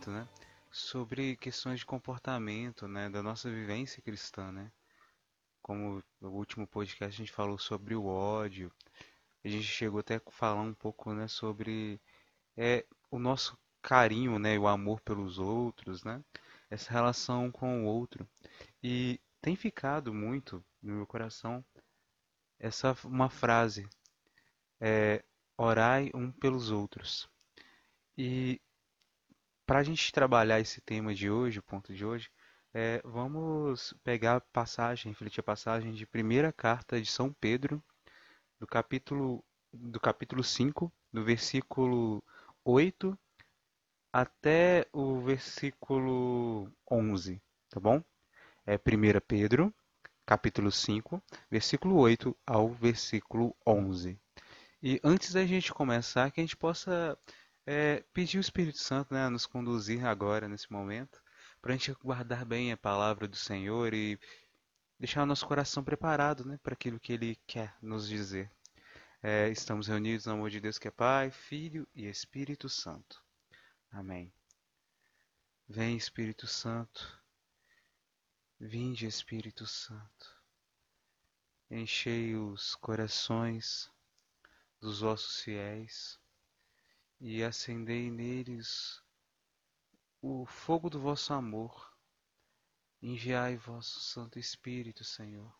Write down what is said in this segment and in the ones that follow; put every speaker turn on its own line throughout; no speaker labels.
muito, né, sobre questões de comportamento, né, da nossa vivência cristã, né. Como no último podcast a gente falou sobre o ódio, a gente chegou até a falar um pouco, né, sobre é, o nosso carinho, né, o amor pelos outros, né, essa relação com o outro. E tem ficado muito no meu coração essa uma frase, é, orai um pelos outros. E para a gente trabalhar esse tema de hoje, o ponto de hoje, é, vamos pegar a passagem, refletir a passagem de primeira carta de São Pedro, do capítulo, do capítulo 5, do versículo 8 até o versículo 11, tá bom? É 1 Pedro, capítulo 5, versículo 8 ao versículo 11. E antes da gente começar, que a gente possa é, pedir o Espírito Santo né, a nos conduzir agora, nesse momento, para a gente guardar bem a palavra do Senhor e deixar o nosso coração preparado né, para aquilo que Ele quer nos dizer. É, estamos reunidos no amor de Deus que é Pai, Filho e Espírito Santo. Amém. Vem, Espírito Santo. Vinde, Espírito Santo. Enchei os corações dos vossos fiéis e acendei neles o fogo do vosso amor. Enviai vosso Santo Espírito, Senhor,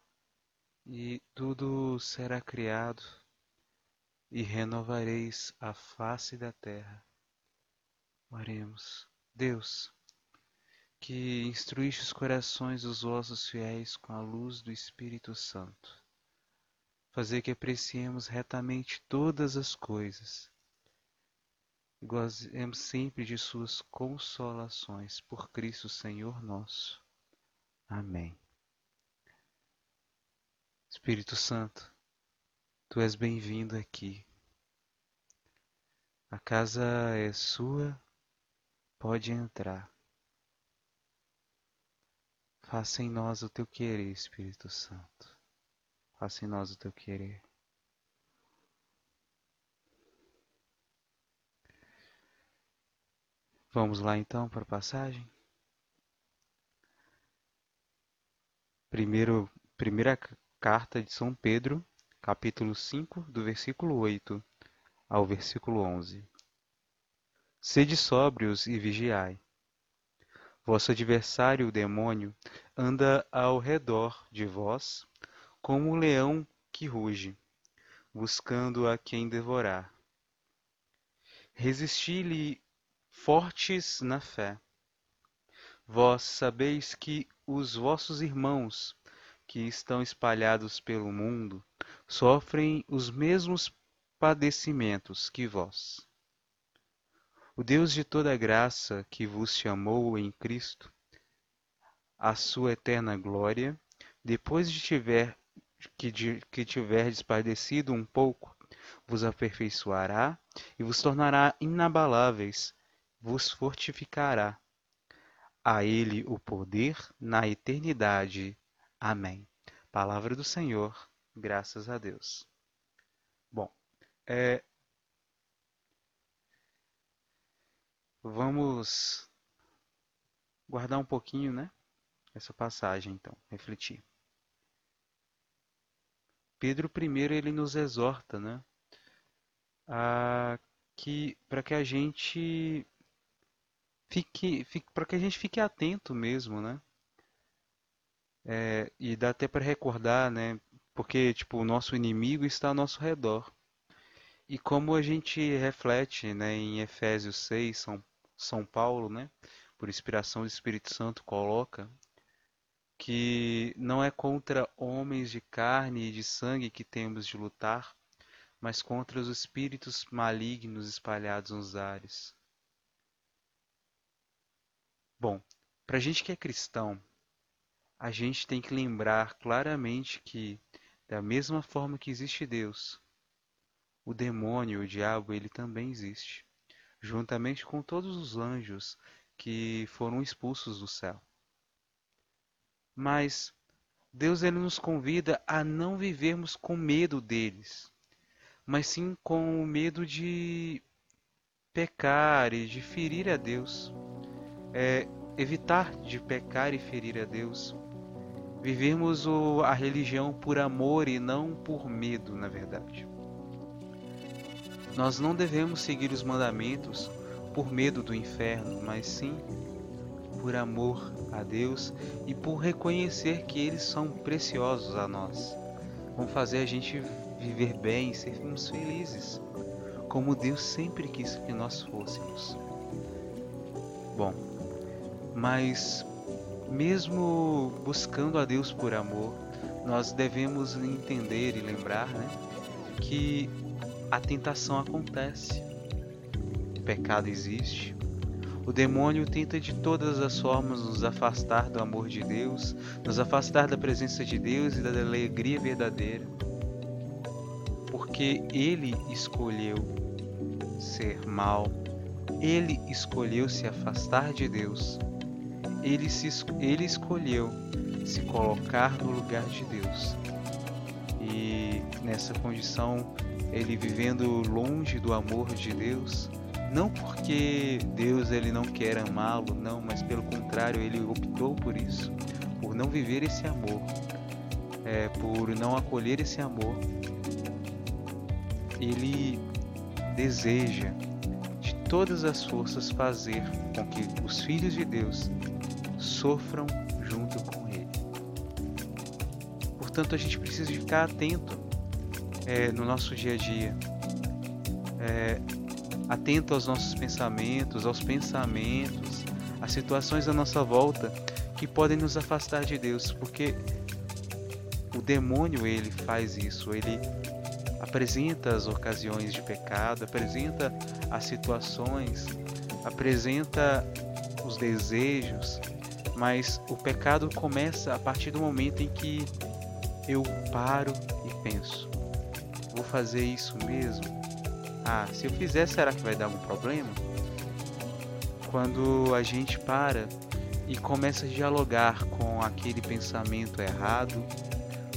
e tudo será criado e renovareis a face da terra. Oremos. Deus, que instruíste os corações dos vossos fiéis com a luz do Espírito Santo, fazer que apreciemos retamente todas as coisas gozemos sempre de suas consolações por Cristo Senhor nosso. Amém. Espírito Santo, Tu és bem-vindo aqui. A casa é sua Pode entrar. Faça em nós o teu querer, Espírito Santo. Faça em nós o teu querer. Vamos lá então para a passagem. Primeiro, primeira carta de São Pedro, capítulo 5, do versículo 8 ao versículo 11. Sede sóbrios e vigiai. Vosso adversário, o demônio, anda ao redor de vós, como um leão que ruge, buscando a quem devorar. Resisti-lhe fortes na fé. Vós sabeis que os vossos irmãos, que estão espalhados pelo mundo, sofrem os mesmos padecimentos que vós. O Deus de toda graça, que vos chamou em Cristo, a sua eterna glória, depois de tiver que, de, que tiverdes padecido um pouco, vos aperfeiçoará e vos tornará inabaláveis, vos fortificará. A ele o poder na eternidade. Amém. Palavra do Senhor, graças a Deus. Bom, é, Vamos guardar um pouquinho, né? Essa passagem, então, refletir. Pedro I ele nos exorta, né? A que para que a gente fique, fique para que a gente fique atento mesmo, né? É, e dá até para recordar, né? Porque tipo o nosso inimigo está ao nosso redor. E como a gente reflete, né, em Efésios 6, São são Paulo, né, por inspiração do Espírito Santo, coloca que não é contra homens de carne e de sangue que temos de lutar, mas contra os espíritos malignos espalhados nos ares. Bom, para a gente que é cristão, a gente tem que lembrar claramente que, da mesma forma que existe Deus, o demônio, o diabo, ele também existe juntamente com todos os anjos que foram expulsos do céu. Mas Deus ele nos convida a não vivermos com medo deles, mas sim com o medo de pecar e de ferir a Deus. É, evitar de pecar e ferir a Deus. Vivermos a religião por amor e não por medo, na verdade. Nós não devemos seguir os mandamentos por medo do inferno, mas sim por amor a Deus e por reconhecer que eles são preciosos a nós. Vão fazer a gente viver bem, sermos felizes, como Deus sempre quis que nós fôssemos. Bom, mas mesmo buscando a Deus por amor, nós devemos entender e lembrar né, que a tentação acontece, o pecado existe, o demônio tenta de todas as formas nos afastar do amor de Deus, nos afastar da presença de Deus e da alegria verdadeira. Porque ele escolheu ser mal, ele escolheu se afastar de Deus, ele, se, ele escolheu se colocar no lugar de Deus. E nessa condição, ele vivendo longe do amor de Deus, não porque Deus ele não quer amá-lo, não, mas pelo contrário, ele optou por isso, por não viver esse amor, é, por não acolher esse amor. Ele deseja de todas as forças fazer com que os filhos de Deus sofram junto com ele. Portanto, a gente precisa ficar atento é, no nosso dia a dia. É, atento aos nossos pensamentos, aos pensamentos, às situações à nossa volta que podem nos afastar de Deus, porque o demônio ele faz isso, ele apresenta as ocasiões de pecado, apresenta as situações, apresenta os desejos, mas o pecado começa a partir do momento em que eu paro e penso: vou fazer isso mesmo? ah, se eu fizer, será que vai dar algum problema? Quando a gente para e começa a dialogar com aquele pensamento errado,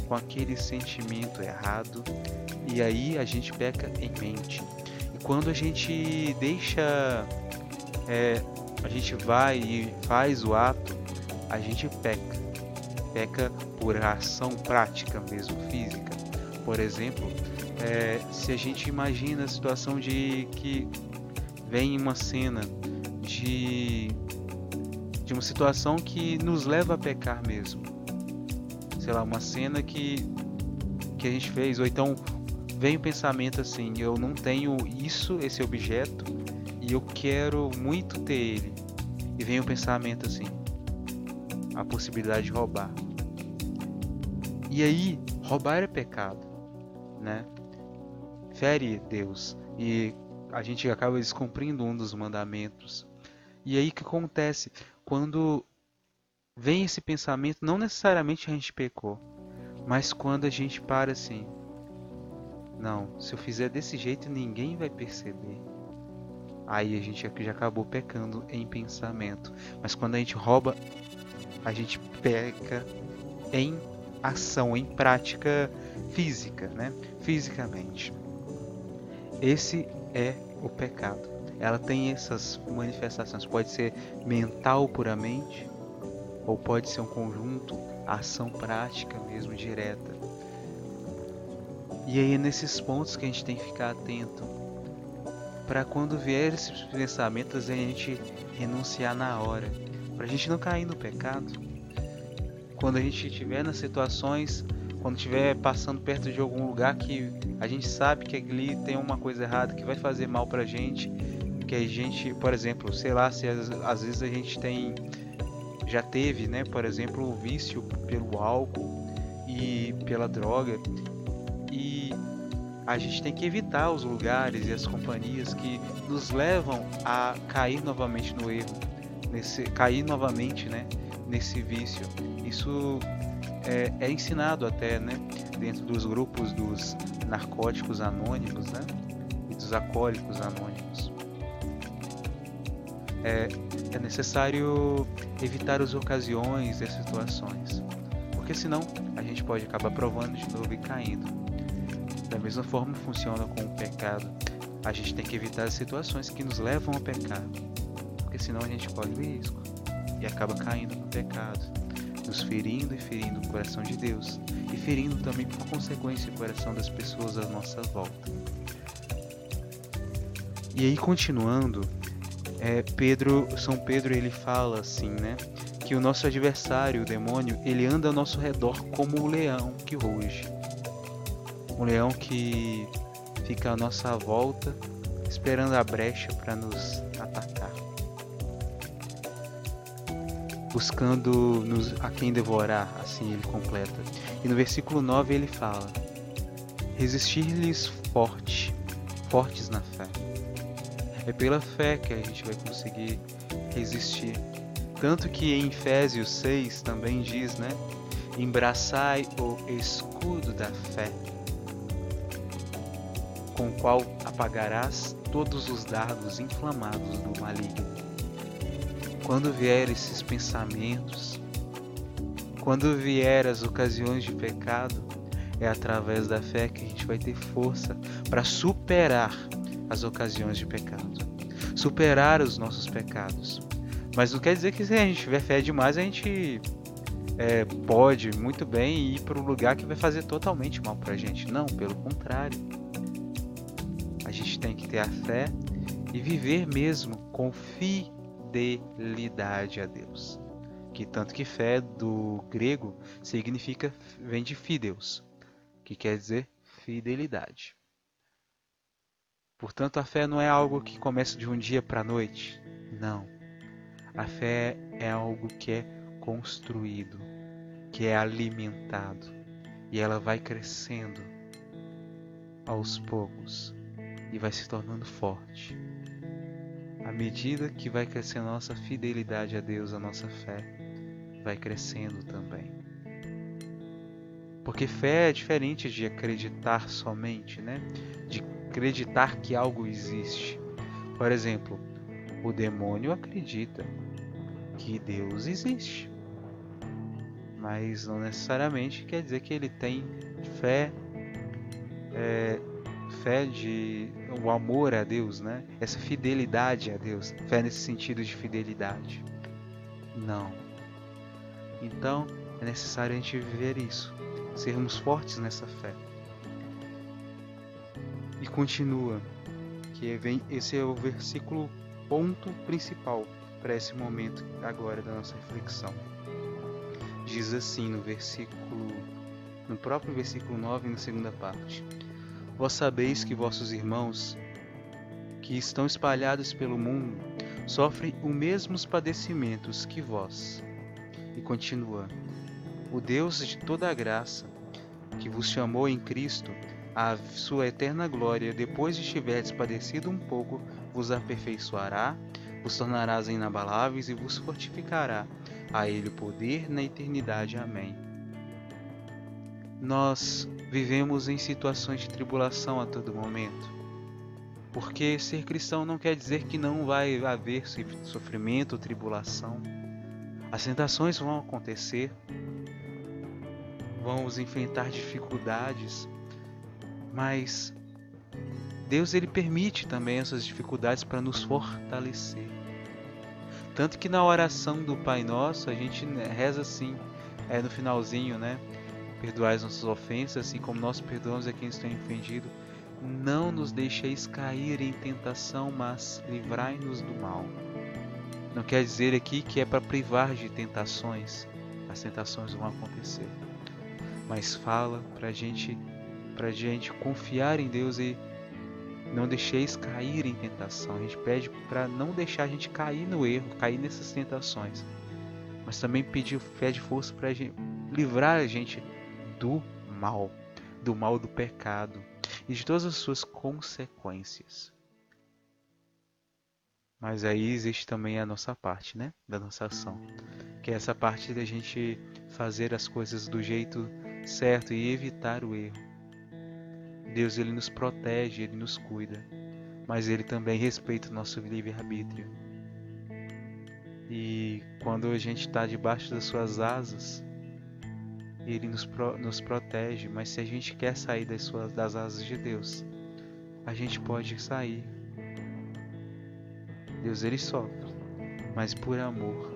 com aquele sentimento errado, e aí a gente peca em mente. E quando a gente deixa, é, a gente vai e faz o ato, a gente peca. Peca por ação prática mesmo, física. Por exemplo, é, se a gente imagina a situação de que vem uma cena de de uma situação que nos leva a pecar mesmo, sei lá, uma cena que que a gente fez, ou então vem o pensamento assim, eu não tenho isso, esse objeto, e eu quero muito ter ele. E vem o pensamento assim, a possibilidade de roubar. E aí, roubar é pecado, né? fere Deus e a gente acaba descumprindo um dos mandamentos. E aí que acontece? Quando vem esse pensamento, não necessariamente a gente pecou, mas quando a gente para assim, não, se eu fizer desse jeito ninguém vai perceber. Aí a gente já acabou pecando em pensamento. Mas quando a gente rouba, a gente peca em ação, em prática física, né? Fisicamente. Esse é o pecado. Ela tem essas manifestações. Pode ser mental puramente, ou pode ser um conjunto, ação prática mesmo, direta. E aí é nesses pontos que a gente tem que ficar atento. Para quando vier esses pensamentos, a gente renunciar na hora. Para a gente não cair no pecado. Quando a gente estiver nas situações quando estiver passando perto de algum lugar que a gente sabe que ali tem uma coisa errada que vai fazer mal pra gente, que a gente, por exemplo, sei lá, se às, às vezes a gente tem já teve, né, por exemplo, o vício pelo álcool e pela droga e a gente tem que evitar os lugares e as companhias que nos levam a cair novamente no erro, nesse cair novamente, né, nesse vício. Isso é, é ensinado até, né, dentro dos grupos dos narcóticos anônimos, né, e dos alcoólicos anônimos. é, é necessário evitar as ocasiões e as situações, porque senão a gente pode acabar provando de novo e caindo. Da mesma forma funciona com o pecado. A gente tem que evitar as situações que nos levam pecado, porque senão a gente corre o risco e acaba caindo no pecado, nos ferindo e ferindo o coração de Deus e ferindo também por consequência o coração das pessoas à nossa volta. E aí continuando, é, Pedro, São Pedro ele fala assim, né, que o nosso adversário, o demônio, ele anda ao nosso redor como um leão que ruge, um leão que fica à nossa volta esperando a brecha para nos buscando nos, a quem devorar, assim ele completa. E no versículo 9 ele fala: resistir-lhes forte, fortes na fé. É pela fé que a gente vai conseguir resistir. Tanto que em Efésios 6 também diz, né? Embraçai o escudo da fé, com o qual apagarás todos os dardos inflamados do maligno. Quando vier esses pensamentos, quando vier as ocasiões de pecado, é através da fé que a gente vai ter força para superar as ocasiões de pecado, superar os nossos pecados. Mas não quer dizer que se a gente tiver fé demais, a gente é, pode muito bem ir para um lugar que vai fazer totalmente mal para a gente. Não, pelo contrário. A gente tem que ter a fé e viver mesmo com fidelidade a Deus. Que tanto que fé do grego significa vem de fideus, que quer dizer fidelidade. Portanto, a fé não é algo que começa de um dia para a noite. Não. A fé é algo que é construído, que é alimentado e ela vai crescendo aos poucos e vai se tornando forte. À medida que vai crescendo a nossa fidelidade a Deus, a nossa fé vai crescendo também. Porque fé é diferente de acreditar somente, né? De acreditar que algo existe. Por exemplo, o demônio acredita que Deus existe, mas não necessariamente quer dizer que ele tem fé, é, fé de o amor a Deus, né? Essa fidelidade a Deus, fé nesse sentido de fidelidade. Não. Então é necessário a gente viver isso, sermos fortes nessa fé. E continua, que vem esse é o versículo ponto principal para esse momento agora da nossa reflexão. Diz assim no versículo no próprio versículo 9 na segunda parte: Vós sabeis que vossos irmãos que estão espalhados pelo mundo sofrem os mesmos padecimentos que vós. E continua: O Deus de toda a graça, que vos chamou em Cristo a sua eterna glória, depois de tiverdes padecido um pouco, vos aperfeiçoará, vos tornarás inabaláveis e vos fortificará. A Ele o poder na eternidade. Amém. Nós vivemos em situações de tribulação a todo momento. Porque ser cristão não quer dizer que não vai haver sofrimento tribulação. As tentações vão acontecer, vamos enfrentar dificuldades, mas Deus ele permite também essas dificuldades para nos fortalecer. Tanto que na oração do Pai Nosso a gente reza assim, é no finalzinho, né? Perdoai as nossas ofensas, assim como nós perdoamos a quem está ofendido. Não nos deixeis cair em tentação, mas livrai-nos do mal. Não quer dizer aqui que é para privar de tentações. As tentações vão acontecer. Mas fala para gente para gente confiar em Deus e não deixeis cair em tentação. A gente pede para não deixar a gente cair no erro, cair nessas tentações. Mas também pedir fé de força para livrar a gente do mal, do mal do pecado e de todas as suas consequências. Mas aí existe também a nossa parte, né? Da nossa ação. Que é essa parte da gente fazer as coisas do jeito certo e evitar o erro. Deus ele nos protege, ele nos cuida, mas ele também respeita o nosso livre-arbítrio. E quando a gente está debaixo das suas asas, ele nos, pro, nos protege. Mas se a gente quer sair das, suas, das asas de Deus, a gente pode sair. Deus ele sofre, mas por amor.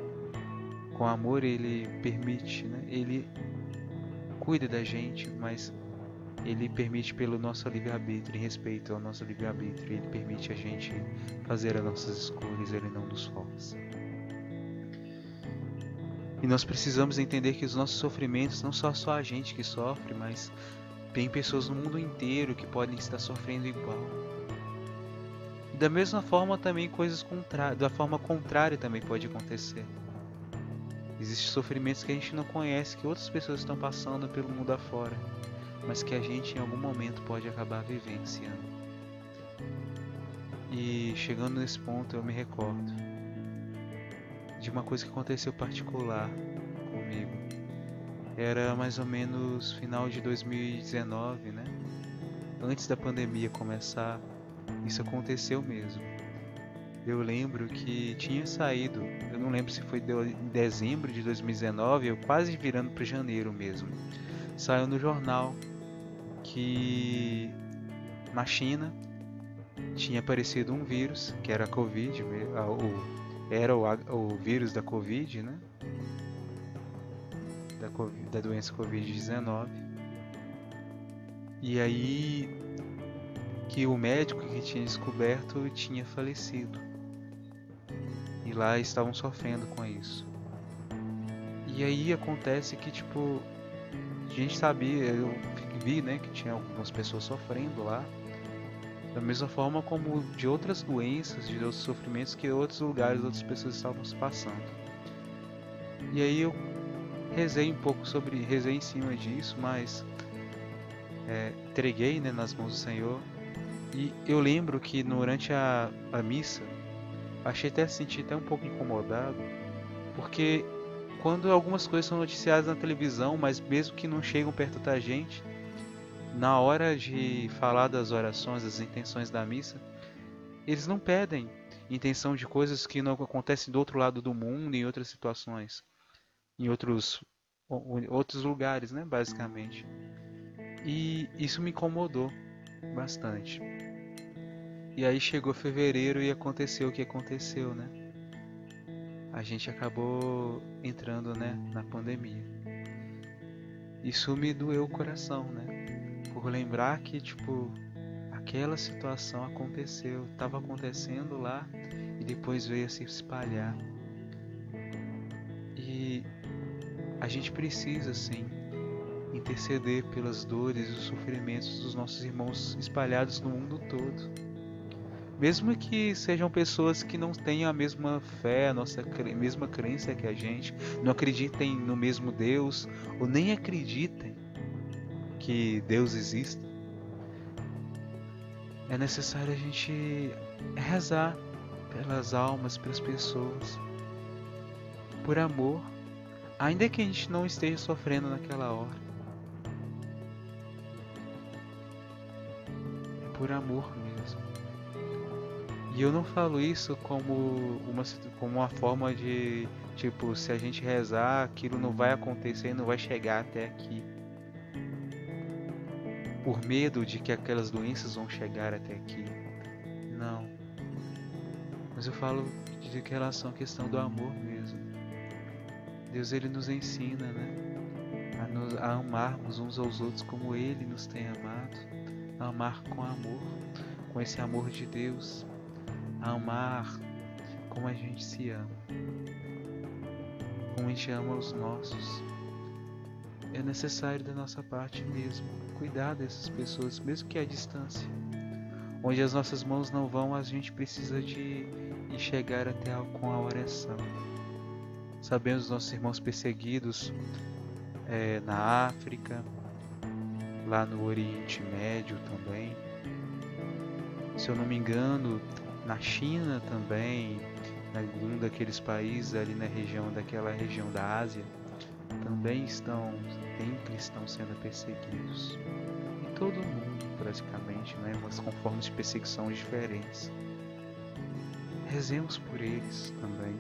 Com amor ele permite, né? Ele cuida da gente, mas ele permite pelo nosso livre-arbítrio, em respeito ao nosso livre-arbítrio, ele permite a gente fazer as nossas escolhas, ele não nos força. E nós precisamos entender que os nossos sofrimentos não são só a gente que sofre, mas tem pessoas no mundo inteiro que podem estar sofrendo igual. Da mesma forma também coisas contrárias, da forma contrária também pode acontecer. Existem sofrimentos que a gente não conhece, que outras pessoas estão passando pelo mundo afora mas que a gente em algum momento pode acabar vivenciando. E chegando nesse ponto, eu me recordo de uma coisa que aconteceu particular comigo. Era mais ou menos final de 2019, né? Antes da pandemia começar, isso aconteceu mesmo. Eu lembro que tinha saído, eu não lembro se foi em dezembro de 2019, eu quase virando para janeiro mesmo. Saiu no jornal que na China tinha aparecido um vírus, que era a Covid, era o, o vírus da Covid, né? Da, COVID, da doença Covid-19. E aí que o médico que tinha descoberto tinha falecido. E lá estavam sofrendo com isso. E aí acontece que tipo a gente sabia, eu vi, né, que tinha algumas pessoas sofrendo lá, da mesma forma como de outras doenças, de outros sofrimentos que outros lugares, outras pessoas estavam passando. E aí eu rezei um pouco sobre, rezei em cima disso, mas é, entreguei né, nas mãos do Senhor. E eu lembro que durante a, a missa, achei até sentir até um pouco incomodado, porque quando algumas coisas são noticiadas na televisão, mas mesmo que não chegam perto da gente, na hora de falar das orações, das intenções da missa, eles não pedem intenção de coisas que não acontecem do outro lado do mundo, em outras situações, em outros, outros lugares, né, basicamente. E isso me incomodou bastante. E aí chegou fevereiro e aconteceu o que aconteceu, né? A gente acabou entrando, né, na pandemia. Isso me doeu o coração, né? Por lembrar que, tipo, aquela situação aconteceu, estava acontecendo lá e depois veio a se espalhar. E a gente precisa, sim, interceder pelas dores e os sofrimentos dos nossos irmãos espalhados no mundo todo. Mesmo que sejam pessoas que não tenham a mesma fé, a nossa mesma crença que a gente, não acreditem no mesmo Deus, ou nem acreditem que Deus exista, é necessário a gente rezar pelas almas, pelas pessoas, por amor, ainda que a gente não esteja sofrendo naquela hora. É por amor mesmo. E eu não falo isso como uma, como uma forma de, tipo, se a gente rezar, aquilo não vai acontecer, não vai chegar até aqui por medo de que aquelas doenças vão chegar até aqui. Não. Mas eu falo de relação à questão do amor mesmo. Deus ele nos ensina, né? A, nos, a amarmos uns aos outros como Ele nos tem amado, a amar com amor, com esse amor de Deus, a amar como a gente se ama, como a gente ama os nossos é necessário da nossa parte mesmo cuidar dessas pessoas, mesmo que à distância. Onde as nossas mãos não vão, a gente precisa de, chegar até com a oração. Sabemos os nossos irmãos perseguidos é, na África, lá no Oriente Médio também. Se eu não me engano, na China também, algum daqueles países ali na região daquela região da Ásia também estão, tem cristãos sendo perseguidos. Em todo mundo, praticamente, né? mas com formas de perseguição diferentes. Rezemos por eles também.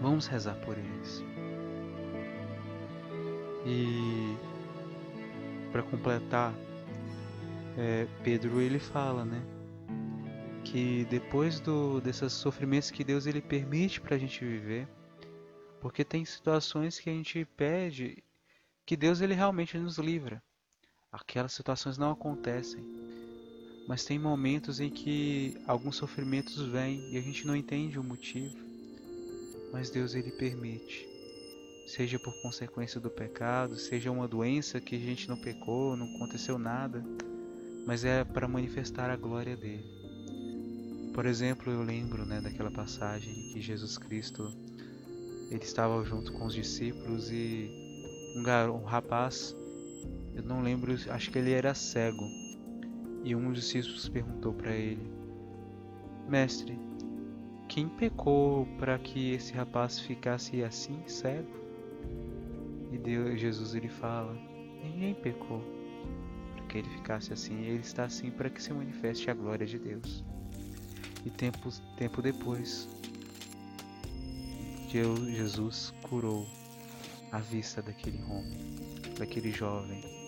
Vamos rezar por eles. E para completar, é, Pedro ele fala, né, que depois do desses sofrimentos que Deus ele permite para a gente viver, porque tem situações que a gente pede que Deus ele realmente nos livra. Aquelas situações não acontecem. Mas tem momentos em que alguns sofrimentos vêm e a gente não entende o motivo. Mas Deus ele permite. Seja por consequência do pecado, seja uma doença que a gente não pecou, não aconteceu nada, mas é para manifestar a glória dele. Por exemplo, eu lembro, né, daquela passagem que Jesus Cristo ele estava junto com os discípulos e um, gar... um rapaz, eu não lembro, acho que ele era cego, e um dos discípulos perguntou para ele: Mestre, quem pecou para que esse rapaz ficasse assim, cego? E Deus, Jesus ele fala: Ninguém pecou para que ele ficasse assim. Ele está assim para que se manifeste a glória de Deus. E tempo, tempo depois, Jesus curou a vista daquele homem, daquele jovem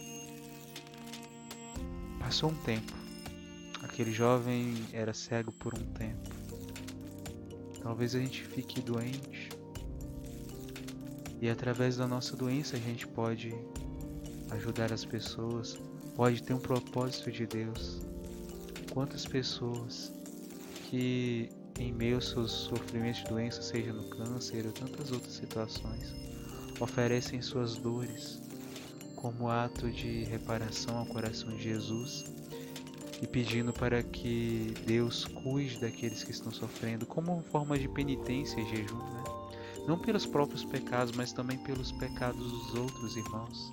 Passou um tempo. Aquele jovem era cego por um tempo. Talvez a gente fique doente. E através da nossa doença a gente pode ajudar as pessoas, pode ter um propósito de Deus. Quantas pessoas que em meio aos seus sofrimentos de doença, seja no câncer ou tantas outras situações, oferecem suas dores, como ato de reparação ao coração de Jesus e pedindo para que Deus cuide daqueles que estão sofrendo, como uma forma de penitência e jejum, né? não pelos próprios pecados, mas também pelos pecados dos outros irmãos.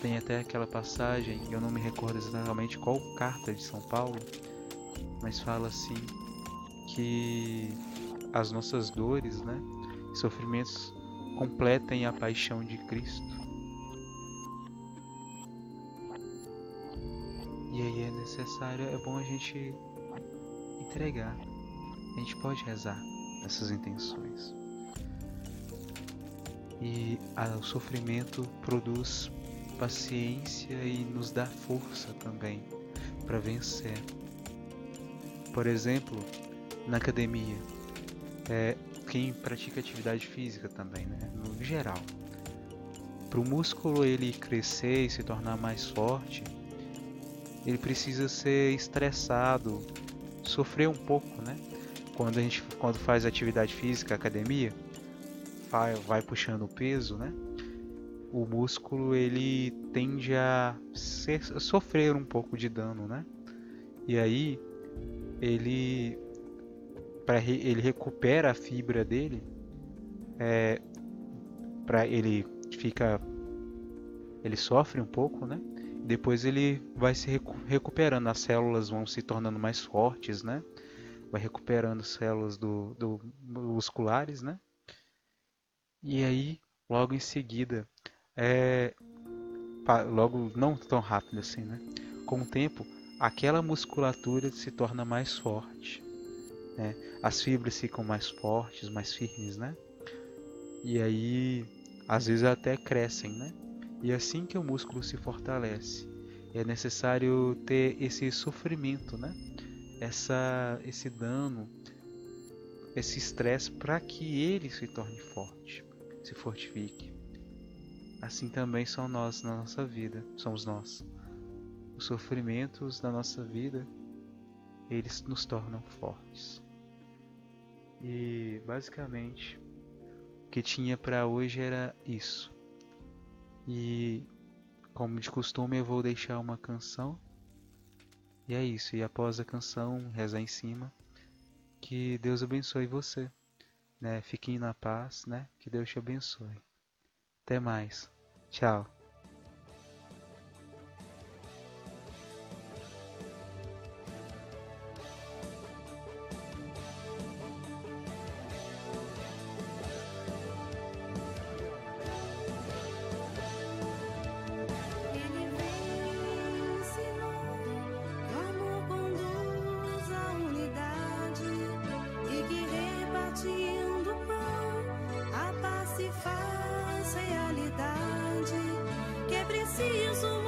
Tem até aquela passagem, eu não me recordo exatamente qual carta de São Paulo, mas fala assim que as nossas dores, né, sofrimentos completem a paixão de Cristo. E aí é necessário, é bom a gente entregar. A gente pode rezar essas intenções. E o sofrimento produz paciência e nos dá força também para vencer. Por exemplo, na academia, é, quem pratica atividade física também, né, no geral, para o músculo ele crescer e se tornar mais forte, ele precisa ser estressado, sofrer um pouco, né? Quando a gente quando faz atividade física, academia, vai, vai puxando o peso, né? O músculo ele tende a, ser, a sofrer um pouco de dano, né? E aí ele para ele recupera a fibra dele, é, para ele fica ele sofre um pouco, né? depois ele vai se recuperando, as células vão se tornando mais fortes, né? Vai recuperando células do, do musculares, né? E aí, logo em seguida, é, logo não tão rápido assim, né? Com o tempo, aquela musculatura se torna mais forte, né? As fibras ficam mais fortes, mais firmes, né? E aí, às vezes até crescem, né? E é assim que o músculo se fortalece, é necessário ter esse sofrimento, né? Essa, esse dano, esse estresse para que ele se torne forte, se fortifique. Assim também são nós na nossa vida, somos nós. Os sofrimentos da nossa vida, eles nos tornam fortes. E basicamente, o que tinha para hoje era isso. E como de costume eu vou deixar uma canção. E é isso. E após a canção, rezar em cima. Que Deus abençoe você. Né? Fiquem na paz, né? Que Deus te abençoe. Até mais. Tchau.
Preciso